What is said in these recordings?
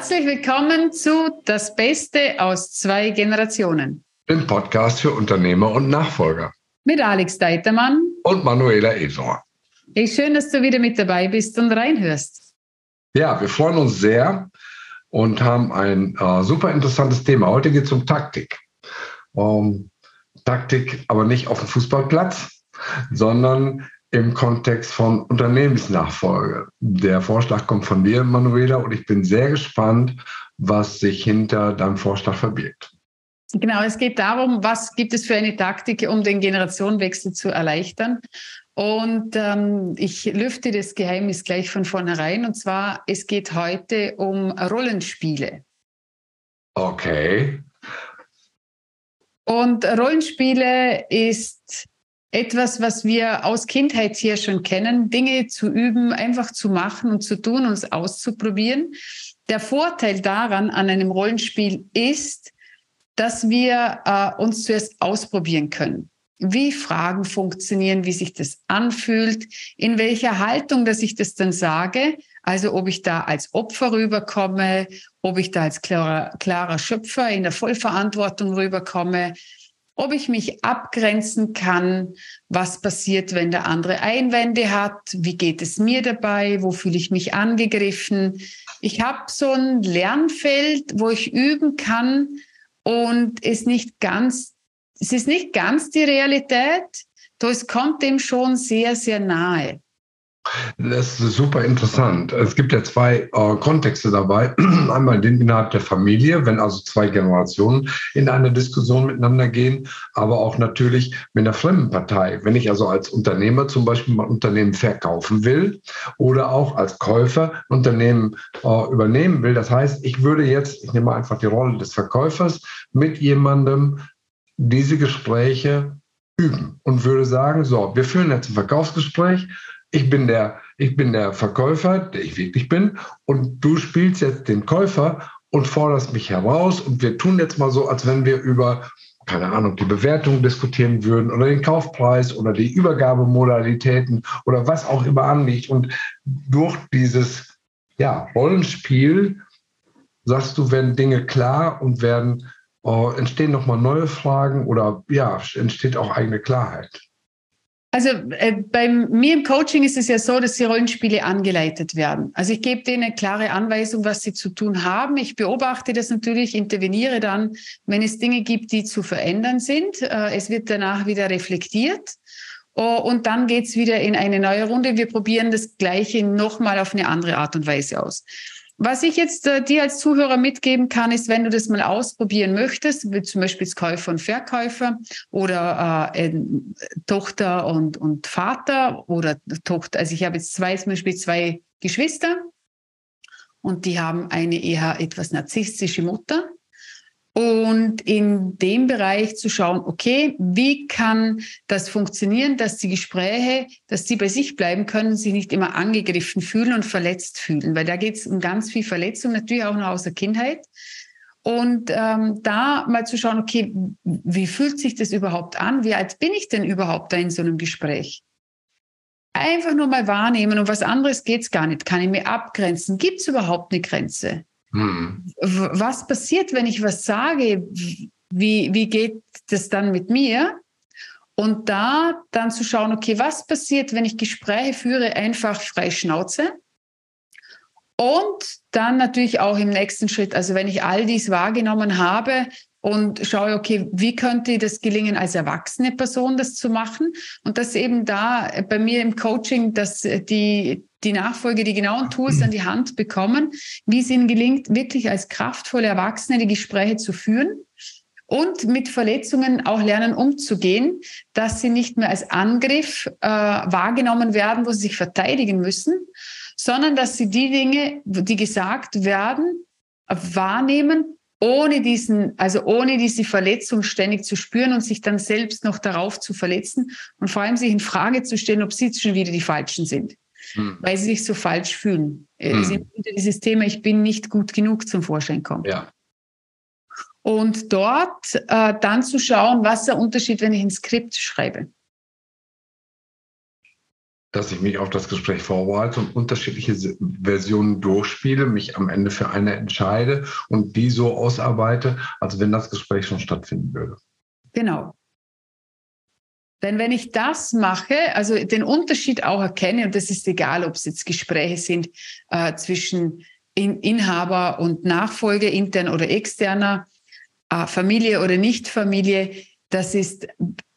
Herzlich willkommen zu Das Beste aus zwei Generationen. Dem Podcast für Unternehmer und Nachfolger. Mit Alex Deitermann und Manuela Esor. Hey, schön, dass du wieder mit dabei bist und reinhörst. Ja, wir freuen uns sehr und haben ein äh, super interessantes Thema. Heute geht es um Taktik. Um, Taktik aber nicht auf dem Fußballplatz, sondern im Kontext von Unternehmensnachfolge. Der Vorschlag kommt von dir, Manuela, und ich bin sehr gespannt, was sich hinter deinem Vorschlag verbirgt. Genau, es geht darum, was gibt es für eine Taktik, um den Generationenwechsel zu erleichtern. Und ähm, ich lüfte das Geheimnis gleich von vornherein. Und zwar, es geht heute um Rollenspiele. Okay. Und Rollenspiele ist etwas, was wir aus Kindheit hier schon kennen, Dinge zu üben, einfach zu machen und zu tun, uns auszuprobieren. Der Vorteil daran an einem Rollenspiel ist, dass wir äh, uns zuerst ausprobieren können. Wie Fragen funktionieren, wie sich das anfühlt, in welcher Haltung, dass ich das dann sage. Also ob ich da als Opfer rüberkomme, ob ich da als klarer, klarer Schöpfer in der Vollverantwortung rüberkomme, ob ich mich abgrenzen kann, was passiert, wenn der andere Einwände hat, wie geht es mir dabei, wo fühle ich mich angegriffen. Ich habe so ein Lernfeld, wo ich üben kann und es nicht ganz, es ist nicht ganz die Realität, doch es kommt dem schon sehr, sehr nahe. Das ist super interessant. Es gibt ja zwei äh, Kontexte dabei. Einmal den innerhalb der Familie, wenn also zwei Generationen in eine Diskussion miteinander gehen, aber auch natürlich mit einer fremden Partei. Wenn ich also als Unternehmer zum Beispiel mein Unternehmen verkaufen will oder auch als Käufer ein Unternehmen äh, übernehmen will. Das heißt, ich würde jetzt, ich nehme einfach die Rolle des Verkäufers, mit jemandem diese Gespräche üben und würde sagen, so, wir führen jetzt ein Verkaufsgespräch ich bin der, ich bin der Verkäufer, der ich wirklich bin, und du spielst jetzt den Käufer und forderst mich heraus und wir tun jetzt mal so, als wenn wir über, keine Ahnung, die Bewertung diskutieren würden oder den Kaufpreis oder die Übergabemodalitäten oder was auch immer anliegt. Und durch dieses ja, Rollenspiel sagst du, werden Dinge klar und werden äh, entstehen nochmal neue Fragen oder ja, entsteht auch eigene Klarheit. Also äh, bei mir im Coaching ist es ja so, dass die Rollenspiele angeleitet werden. Also ich gebe denen eine klare Anweisung, was sie zu tun haben. Ich beobachte das natürlich, interveniere dann, wenn es Dinge gibt, die zu verändern sind. Äh, es wird danach wieder reflektiert. Oh, und dann geht's wieder in eine neue Runde. Wir probieren das Gleiche nochmal auf eine andere Art und Weise aus. Was ich jetzt äh, dir als Zuhörer mitgeben kann, ist, wenn du das mal ausprobieren möchtest, wie zum Beispiel als Käufer und Verkäufer oder äh, Tochter und, und Vater oder Tochter, also ich habe jetzt zwei, zum Beispiel zwei Geschwister und die haben eine eher etwas narzisstische Mutter und in dem Bereich zu schauen, okay, wie kann das funktionieren, dass die Gespräche, dass die bei sich bleiben können, sich nicht immer angegriffen fühlen und verletzt fühlen, weil da geht es um ganz viel Verletzung, natürlich auch noch aus der Kindheit. Und ähm, da mal zu schauen, okay, wie fühlt sich das überhaupt an? Wie alt bin ich denn überhaupt da in so einem Gespräch? Einfach nur mal wahrnehmen und was anderes geht's gar nicht. Kann ich mir abgrenzen? Gibt es überhaupt eine Grenze? Hm. Was passiert, wenn ich was sage? Wie, wie geht das dann mit mir? Und da dann zu schauen, okay, was passiert, wenn ich Gespräche führe, einfach frei Schnauze? Und dann natürlich auch im nächsten Schritt, also wenn ich all dies wahrgenommen habe, und schaue, okay, wie könnte das gelingen, als erwachsene Person das zu machen? Und das eben da bei mir im Coaching, dass die, die Nachfolge die genauen Tools an die Hand bekommen, wie es ihnen gelingt, wirklich als kraftvolle Erwachsene die Gespräche zu führen und mit Verletzungen auch lernen umzugehen, dass sie nicht mehr als Angriff äh, wahrgenommen werden, wo sie sich verteidigen müssen, sondern dass sie die Dinge, die gesagt werden, wahrnehmen, ohne diesen, also ohne diese Verletzung ständig zu spüren und sich dann selbst noch darauf zu verletzen und vor allem sich in Frage zu stellen, ob sie schon wieder die Falschen sind, hm. weil sie sich so falsch fühlen. Äh, hm. Dieses Thema, ich bin nicht gut genug zum Vorschein kommt. Ja. Und dort äh, dann zu schauen, was ist der Unterschied, wenn ich ein Skript schreibe. dass ich mich auf das Gespräch vorbereite und unterschiedliche Versionen durchspiele, mich am Ende für eine entscheide und die so ausarbeite, als wenn das Gespräch schon stattfinden würde. Genau. Denn wenn ich das mache, also den Unterschied auch erkenne, und das ist egal, ob es jetzt Gespräche sind äh, zwischen in, Inhaber und Nachfolge, intern oder externer, äh, Familie oder Nicht-Familie, das ist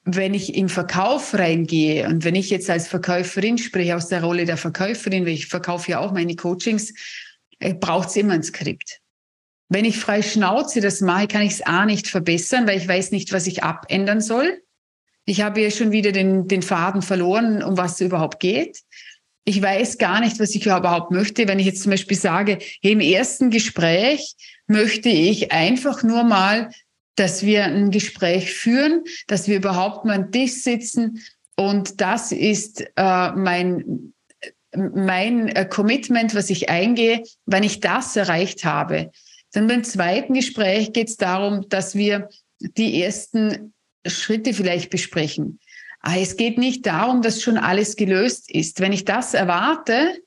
wenn ich im Verkauf reingehe und wenn ich jetzt als Verkäuferin spreche aus der Rolle der Verkäuferin, weil ich verkaufe ja auch meine Coachings, äh, braucht es immer ein Skript. Wenn ich frei Schnauze das mache, kann ich es A nicht verbessern, weil ich weiß nicht, was ich abändern soll. Ich habe ja schon wieder den, den Faden verloren, um was es überhaupt geht. Ich weiß gar nicht, was ich überhaupt möchte. Wenn ich jetzt zum Beispiel sage, hey, im ersten Gespräch möchte ich einfach nur mal dass wir ein Gespräch führen, dass wir überhaupt mal am Tisch sitzen. Und das ist äh, mein, mein äh, Commitment, was ich eingehe, wenn ich das erreicht habe. Dann beim zweiten Gespräch geht es darum, dass wir die ersten Schritte vielleicht besprechen. Aber es geht nicht darum, dass schon alles gelöst ist. Wenn ich das erwarte,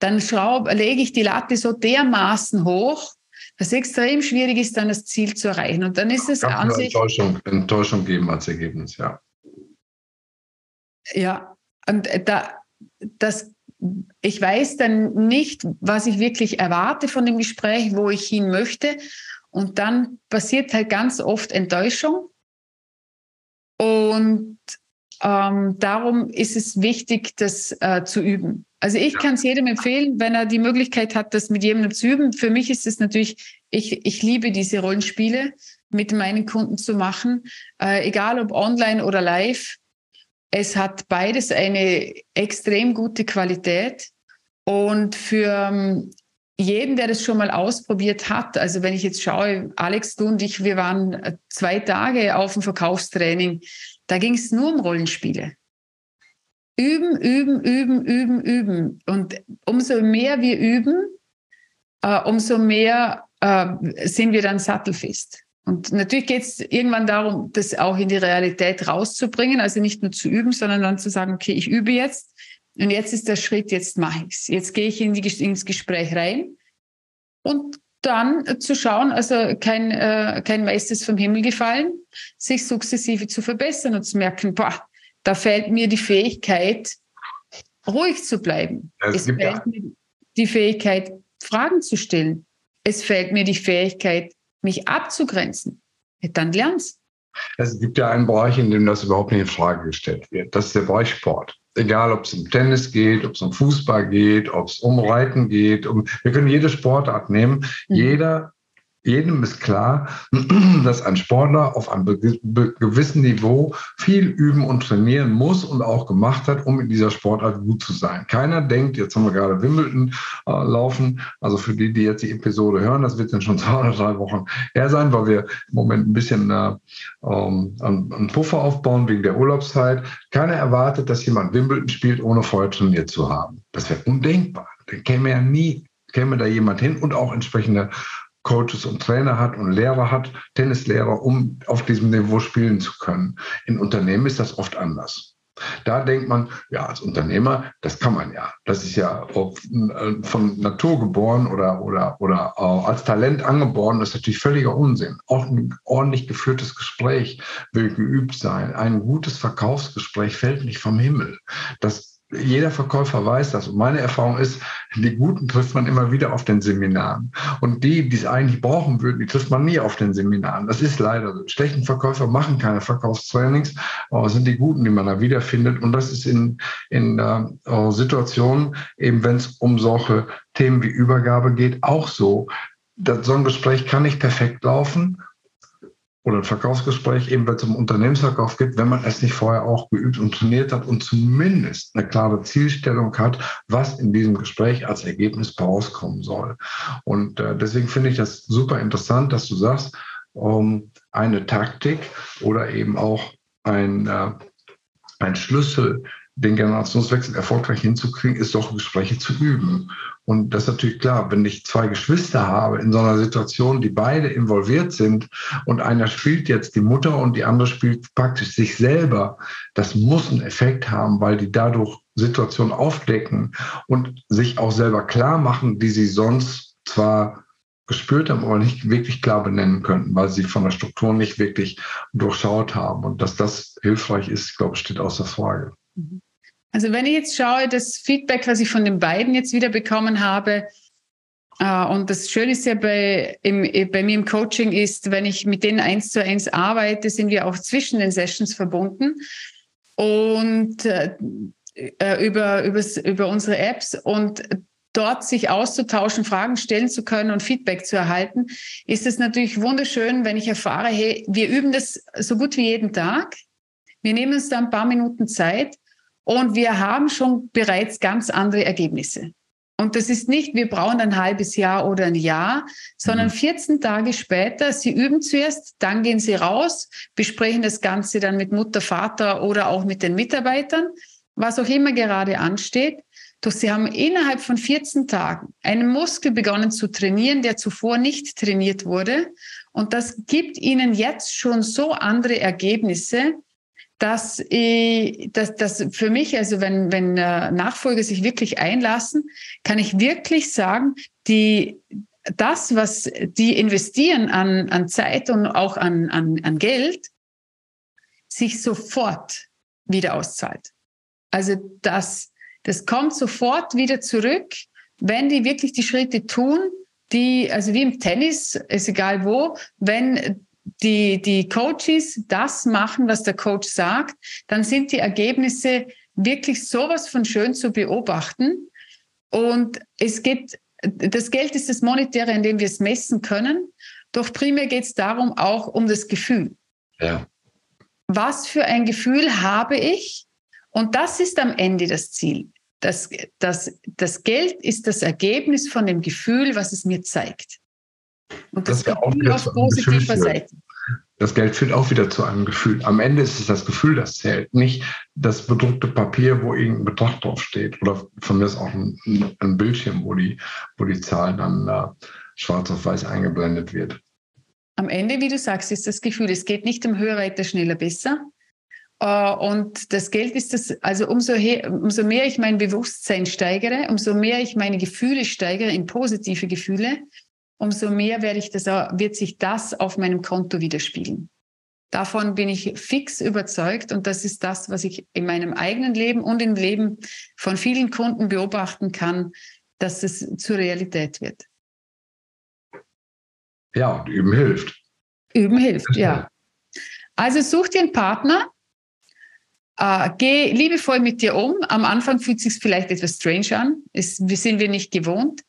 dann schraub, lege ich die Latte so dermaßen hoch, was extrem schwierig ist, dann das Ziel zu erreichen. Und dann ist es an sich. Enttäuschung, Enttäuschung geben als Ergebnis, ja. Ja, und da, das, ich weiß dann nicht, was ich wirklich erwarte von dem Gespräch, wo ich hin möchte. Und dann passiert halt ganz oft Enttäuschung. Und ähm, darum ist es wichtig, das äh, zu üben. Also ich ja. kann es jedem empfehlen, wenn er die Möglichkeit hat, das mit jemandem zu üben. Für mich ist es natürlich, ich, ich liebe diese Rollenspiele mit meinen Kunden zu machen, äh, egal ob online oder live. Es hat beides eine extrem gute Qualität. Und für ähm, jeden, der das schon mal ausprobiert hat, also wenn ich jetzt schaue, Alex, du und ich, wir waren äh, zwei Tage auf dem Verkaufstraining, da ging es nur um Rollenspiele. Üben, üben, üben, üben, üben. Und umso mehr wir üben, äh, umso mehr äh, sind wir dann sattelfest. Und natürlich geht es irgendwann darum, das auch in die Realität rauszubringen, also nicht nur zu üben, sondern dann zu sagen, okay, ich übe jetzt und jetzt ist der Schritt, jetzt mache ich es. Jetzt gehe ich in die, ins Gespräch rein und dann zu schauen, also kein, äh, kein Meister ist vom Himmel gefallen, sich sukzessive zu verbessern und zu merken, boah, da fällt mir die Fähigkeit, ruhig zu bleiben. Es, es fällt ja. mir die Fähigkeit, Fragen zu stellen. Es fällt mir die Fähigkeit, mich abzugrenzen. Dann lernst. Es gibt ja einen Bereich, in dem das überhaupt nicht in Frage gestellt wird. Das ist der Bereich Sport. Egal, ob es um Tennis geht, ob es um Fußball geht, ob es um Reiten geht. Um, wir können jede Sportart nehmen. Mhm. Jeder jedem ist klar, dass ein Sportler auf einem gewissen Niveau viel üben und trainieren muss und auch gemacht hat, um in dieser Sportart gut zu sein. Keiner denkt, jetzt haben wir gerade Wimbledon äh, laufen, also für die, die jetzt die Episode hören, das wird dann schon zwei oder drei Wochen her sein, weil wir im Moment ein bisschen äh, ähm, einen Puffer aufbauen wegen der Urlaubszeit. Keiner erwartet, dass jemand Wimbledon spielt, ohne vorher trainiert zu haben. Das wäre undenkbar. Dann käme ja nie käme da jemand hin und auch entsprechende Coaches und Trainer hat und Lehrer hat, Tennislehrer, um auf diesem Niveau spielen zu können. In Unternehmen ist das oft anders. Da denkt man, ja, als Unternehmer, das kann man ja. Das ist ja von Natur geboren oder, oder, oder als Talent angeboren. Das ist natürlich völliger Unsinn. Auch ein ordentlich geführtes Gespräch will geübt sein. Ein gutes Verkaufsgespräch fällt nicht vom Himmel. Das jeder Verkäufer weiß das. Und meine Erfahrung ist, die Guten trifft man immer wieder auf den Seminaren. Und die, die es eigentlich brauchen würden, die trifft man nie auf den Seminaren. Das ist leider so. Schlechten Verkäufer machen keine Verkaufstrainings, aber es sind die Guten, die man da wiederfindet. Und das ist in, in äh, Situationen, eben wenn es um solche Themen wie Übergabe geht, auch so. Das, so ein Gespräch kann nicht perfekt laufen oder ein Verkaufsgespräch, eben wenn es um Unternehmensverkauf geht, wenn man es nicht vorher auch geübt und trainiert hat und zumindest eine klare Zielstellung hat, was in diesem Gespräch als Ergebnis herauskommen soll. Und äh, deswegen finde ich das super interessant, dass du sagst, um, eine Taktik oder eben auch ein, äh, ein Schlüssel, den Generationswechsel erfolgreich hinzukriegen, ist doch Gespräche zu üben. Und das ist natürlich klar, wenn ich zwei Geschwister habe in so einer Situation, die beide involviert sind und einer spielt jetzt die Mutter und die andere spielt praktisch sich selber, das muss einen Effekt haben, weil die dadurch Situationen aufdecken und sich auch selber klar machen, die sie sonst zwar gespürt haben, aber nicht wirklich klar benennen könnten, weil sie von der Struktur nicht wirklich durchschaut haben. Und dass das hilfreich ist, glaube ich, steht außer Frage. Mhm. Also wenn ich jetzt schaue, das Feedback, was ich von den beiden jetzt wieder bekommen habe, äh, und das Schöne ist ja bei, im, bei mir im Coaching ist, wenn ich mit denen eins zu eins arbeite, sind wir auch zwischen den Sessions verbunden und äh, äh über, über unsere Apps und dort sich auszutauschen, Fragen stellen zu können und Feedback zu erhalten, ist es natürlich wunderschön, wenn ich erfahre, hey, wir üben das so gut wie jeden Tag. Wir nehmen uns da ein paar Minuten Zeit und wir haben schon bereits ganz andere Ergebnisse. Und das ist nicht, wir brauchen ein halbes Jahr oder ein Jahr, sondern 14 mhm. Tage später, Sie üben zuerst, dann gehen Sie raus, besprechen das Ganze dann mit Mutter, Vater oder auch mit den Mitarbeitern, was auch immer gerade ansteht. Doch sie haben innerhalb von 14 Tagen einen Muskel begonnen zu trainieren, der zuvor nicht trainiert wurde. Und das gibt ihnen jetzt schon so andere Ergebnisse, dass, ich, dass, dass für mich, also wenn, wenn äh, Nachfolger sich wirklich einlassen, kann ich wirklich sagen, die, das, was die investieren an, an Zeit und auch an, an, an Geld, sich sofort wieder auszahlt. Also das, das kommt sofort wieder zurück, wenn die wirklich die Schritte tun, die, also wie im Tennis, ist egal wo, wenn die, die Coaches das machen, was der Coach sagt, dann sind die Ergebnisse wirklich sowas von schön zu beobachten. Und es geht, das Geld ist das Monetäre, in dem wir es messen können. Doch primär geht es darum auch um das Gefühl. Ja. Was für ein Gefühl habe ich? Und das ist am Ende das Ziel. Das, das, das Geld ist das Ergebnis von dem Gefühl, was es mir zeigt. Und das, das Gefühl auf positiver Seite. Das Geld führt auch wieder zu einem Gefühl. Am Ende ist es das Gefühl, das zählt, nicht das bedruckte Papier, wo irgendein Betrag draufsteht. Oder von mir ist auch ein, ein Bildschirm, wo die, wo die Zahl dann äh, schwarz auf weiß eingeblendet wird. Am Ende, wie du sagst, ist das Gefühl, es geht nicht um höher, weiter, schneller, besser, äh, und das Geld ist das, also umso, her, umso mehr ich mein Bewusstsein steigere, umso mehr ich meine Gefühle steigere in positive Gefühle, umso mehr werde ich das, wird sich das auf meinem Konto widerspiegeln. Davon bin ich fix überzeugt und das ist das, was ich in meinem eigenen Leben und im Leben von vielen Kunden beobachten kann, dass es zur Realität wird. Ja, üben hilft. Üben hilft, ja. Also such dir einen Partner, Uh, geh liebevoll mit dir um. Am Anfang fühlt es sich vielleicht etwas strange an. Wir sind wir nicht gewohnt.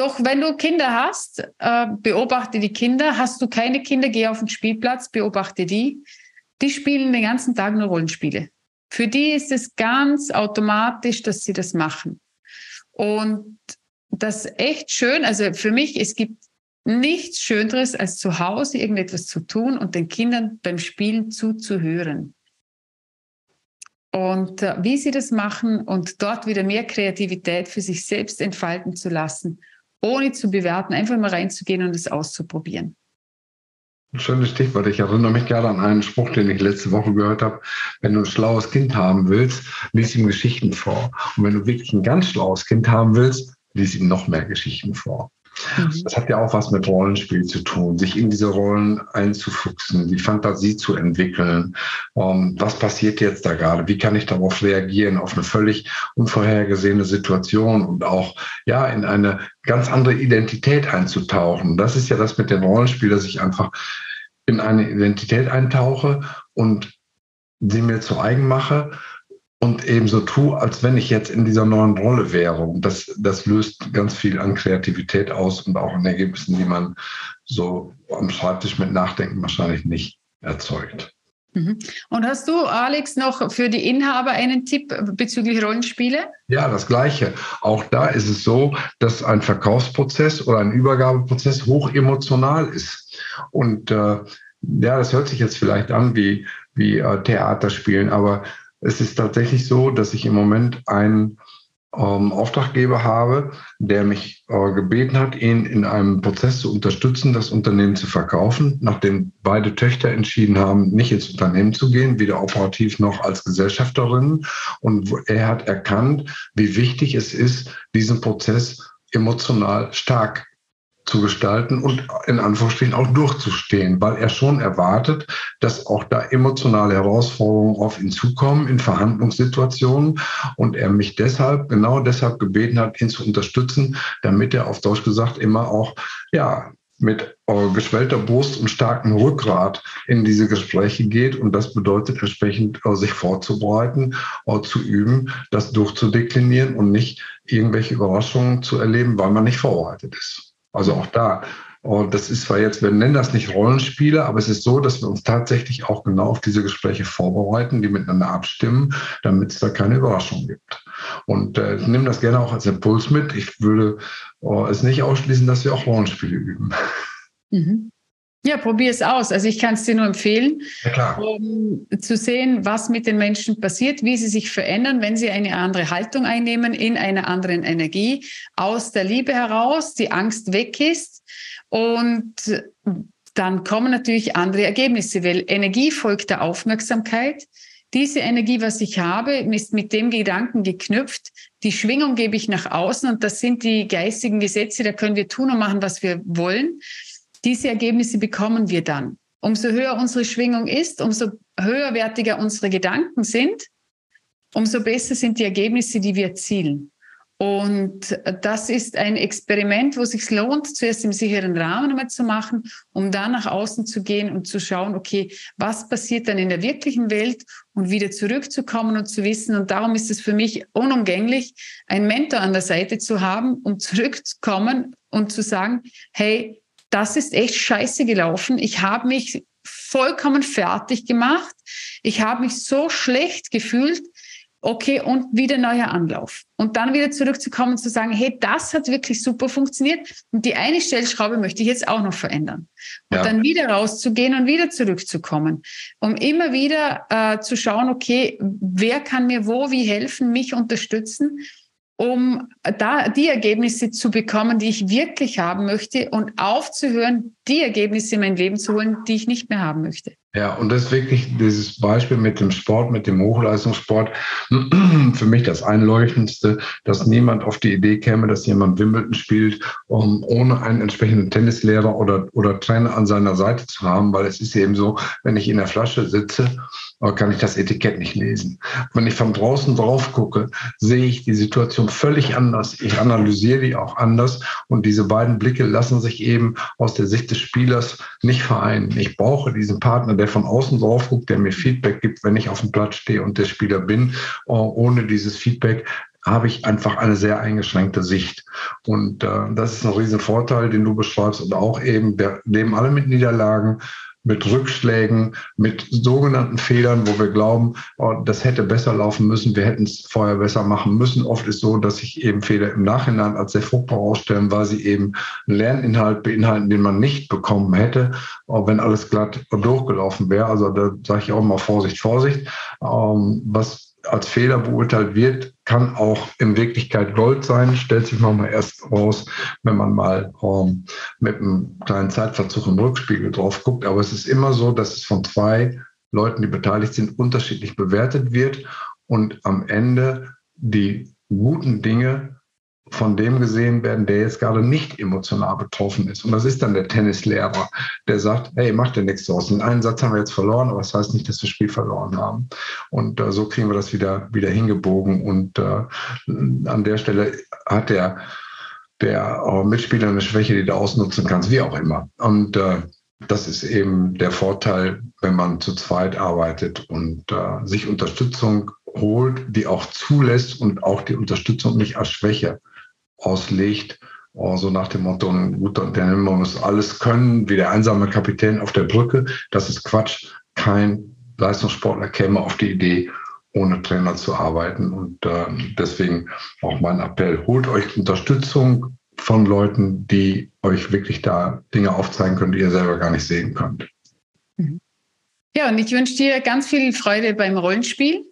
Doch wenn du Kinder hast, uh, beobachte die Kinder. Hast du keine Kinder, geh auf den Spielplatz, beobachte die. Die spielen den ganzen Tag nur Rollenspiele. Für die ist es ganz automatisch, dass sie das machen. Und das ist echt schön. Also für mich, es gibt nichts Schöneres, als zu Hause irgendetwas zu tun und den Kindern beim Spielen zuzuhören und äh, wie sie das machen und dort wieder mehr Kreativität für sich selbst entfalten zu lassen, ohne zu bewerten, einfach mal reinzugehen und es auszuprobieren. Ein schönes Stichwort. Ich erinnere mich gerade an einen Spruch, den ich letzte Woche gehört habe. Wenn du ein schlaues Kind haben willst, lies ihm Geschichten vor. Und wenn du wirklich ein ganz schlaues Kind haben willst, lies ihm noch mehr Geschichten vor. Mhm. Das hat ja auch was mit Rollenspiel zu tun, sich in diese Rollen einzufuchsen, die Fantasie zu entwickeln. Um, was passiert jetzt da gerade? Wie kann ich darauf reagieren, auf eine völlig unvorhergesehene Situation und auch ja in eine ganz andere Identität einzutauchen? Das ist ja das mit dem Rollenspiel, dass ich einfach in eine Identität eintauche und sie mir zu eigen mache und eben so tue, als wenn ich jetzt in dieser neuen Rolle wäre. Und das, das löst ganz viel an Kreativität aus und auch an Ergebnissen, die man so am Schreibtisch mit Nachdenken wahrscheinlich nicht erzeugt. Mhm. Und hast du, Alex, noch für die Inhaber einen Tipp bezüglich Rollenspiele? Ja, das Gleiche. Auch da ist es so, dass ein Verkaufsprozess oder ein Übergabeprozess hoch emotional ist. Und äh, ja, das hört sich jetzt vielleicht an wie, wie äh, Theaterspielen, aber es ist tatsächlich so, dass ich im Moment ein ähm, Auftraggeber habe, der mich äh, gebeten hat, ihn in einem Prozess zu unterstützen, das Unternehmen zu verkaufen, nachdem beide Töchter entschieden haben, nicht ins Unternehmen zu gehen, weder operativ noch als Gesellschafterin. Und er hat erkannt, wie wichtig es ist, diesen Prozess emotional stark zu gestalten und in Anführungsstrichen auch durchzustehen, weil er schon erwartet, dass auch da emotionale Herausforderungen auf ihn zukommen in Verhandlungssituationen und er mich deshalb, genau deshalb gebeten hat, ihn zu unterstützen, damit er auf Deutsch gesagt immer auch, ja, mit äh, geschwellter Brust und starkem Rückgrat in diese Gespräche geht. Und das bedeutet entsprechend, äh, sich vorzubereiten, äh, zu üben, das durchzudeklinieren und nicht irgendwelche Überraschungen zu erleben, weil man nicht vorbereitet ist. Also auch da. Und das ist zwar jetzt, wir nennen das nicht Rollenspiele, aber es ist so, dass wir uns tatsächlich auch genau auf diese Gespräche vorbereiten, die miteinander abstimmen, damit es da keine Überraschung gibt. Und äh, ich nehme das gerne auch als Impuls mit. Ich würde äh, es nicht ausschließen, dass wir auch Rollenspiele üben. Mhm. Ja, probier es aus. Also ich kann es dir nur empfehlen, um zu sehen, was mit den Menschen passiert, wie sie sich verändern, wenn sie eine andere Haltung einnehmen, in einer anderen Energie, aus der Liebe heraus, die Angst weg ist. Und dann kommen natürlich andere Ergebnisse, weil Energie folgt der Aufmerksamkeit. Diese Energie, was ich habe, ist mit dem Gedanken geknüpft. Die Schwingung gebe ich nach außen und das sind die geistigen Gesetze, da können wir tun und machen, was wir wollen. Diese Ergebnisse bekommen wir dann. Umso höher unsere Schwingung ist, umso höherwertiger unsere Gedanken sind, umso besser sind die Ergebnisse, die wir erzielen. Und das ist ein Experiment, wo es sich lohnt, zuerst im sicheren Rahmen einmal zu machen, um dann nach außen zu gehen und zu schauen, okay, was passiert dann in der wirklichen Welt und wieder zurückzukommen und zu wissen. Und darum ist es für mich unumgänglich, einen Mentor an der Seite zu haben, um zurückzukommen und zu sagen, hey, das ist echt scheiße gelaufen. Ich habe mich vollkommen fertig gemacht. Ich habe mich so schlecht gefühlt. Okay, und wieder neuer Anlauf. Und dann wieder zurückzukommen und zu sagen, hey, das hat wirklich super funktioniert. Und die eine Stellschraube möchte ich jetzt auch noch verändern. Und ja. dann wieder rauszugehen und wieder zurückzukommen. Um immer wieder äh, zu schauen, okay, wer kann mir wo, wie helfen, mich unterstützen um da die Ergebnisse zu bekommen, die ich wirklich haben möchte und aufzuhören, die Ergebnisse in mein Leben zu holen, die ich nicht mehr haben möchte. Ja, und das ist wirklich dieses Beispiel mit dem Sport, mit dem Hochleistungssport, für mich das Einleuchtendste, dass niemand auf die Idee käme, dass jemand Wimbledon spielt, um, ohne einen entsprechenden Tennislehrer oder, oder Trainer an seiner Seite zu haben, weil es ist eben so, wenn ich in der Flasche sitze kann ich das Etikett nicht lesen. Wenn ich von draußen drauf gucke, sehe ich die Situation völlig anders. Ich analysiere die auch anders und diese beiden Blicke lassen sich eben aus der Sicht des Spielers nicht vereinen. Ich brauche diesen Partner, der von außen drauf guckt, der mir Feedback gibt, wenn ich auf dem Platz stehe und der Spieler bin. Ohne dieses Feedback habe ich einfach eine sehr eingeschränkte Sicht. Und äh, das ist ein riesen Vorteil, den du beschreibst. Und auch eben, wir leben alle mit Niederlagen mit Rückschlägen, mit sogenannten Fehlern, wo wir glauben, oh, das hätte besser laufen müssen, wir hätten es vorher besser machen müssen. Oft ist so, dass sich eben Fehler im Nachhinein als sehr fruchtbar ausstellen, weil sie eben Lerninhalt beinhalten, den man nicht bekommen hätte, wenn alles glatt durchgelaufen wäre. Also da sage ich auch mal Vorsicht, Vorsicht. Ähm, was als Fehler beurteilt wird, kann auch in Wirklichkeit Gold sein, stellt sich manchmal erst raus, wenn man mal ähm, mit einem kleinen Zeitverzug im Rückspiegel drauf guckt. Aber es ist immer so, dass es von zwei Leuten, die beteiligt sind, unterschiedlich bewertet wird und am Ende die guten Dinge von dem gesehen werden, der jetzt gerade nicht emotional betroffen ist. Und das ist dann der Tennislehrer, der sagt, hey, mach dir nichts draus. Den einen Satz haben wir jetzt verloren, aber das heißt nicht, dass wir das Spiel verloren haben. Und äh, so kriegen wir das wieder, wieder hingebogen. Und äh, an der Stelle hat der, der äh, Mitspieler eine Schwäche, die du ausnutzen kannst, wie auch immer. Und äh, das ist eben der Vorteil, wenn man zu zweit arbeitet und äh, sich Unterstützung holt, die auch zulässt und auch die Unterstützung nicht als Schwäche auslegt. So also nach dem Motto, ein guter Unternehmer muss alles können, wie der einsame Kapitän auf der Brücke. Das ist Quatsch. Kein Leistungssportler käme auf die Idee, ohne Trainer zu arbeiten. Und äh, deswegen auch mein Appell, holt euch Unterstützung von Leuten, die euch wirklich da Dinge aufzeigen können, die ihr selber gar nicht sehen könnt. Mhm. Ja, und ich wünsche dir ganz viel Freude beim Rollenspiel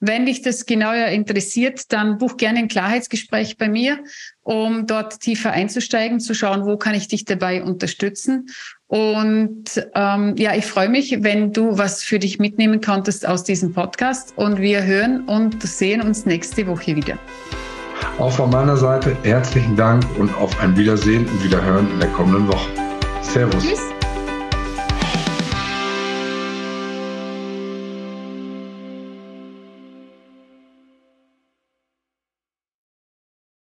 Wenn dich das genauer interessiert, dann buch gerne ein Klarheitsgespräch bei mir, um dort tiefer einzusteigen, zu schauen, wo kann ich dich dabei unterstützen. Und ähm, ja, ich freue mich, wenn du was für dich mitnehmen konntest aus diesem Podcast. Und wir hören und sehen uns nächste Woche wieder. Auch von meiner Seite herzlichen Dank und auf ein Wiedersehen und Wiederhören in der kommenden Woche. Servus. Tschüss.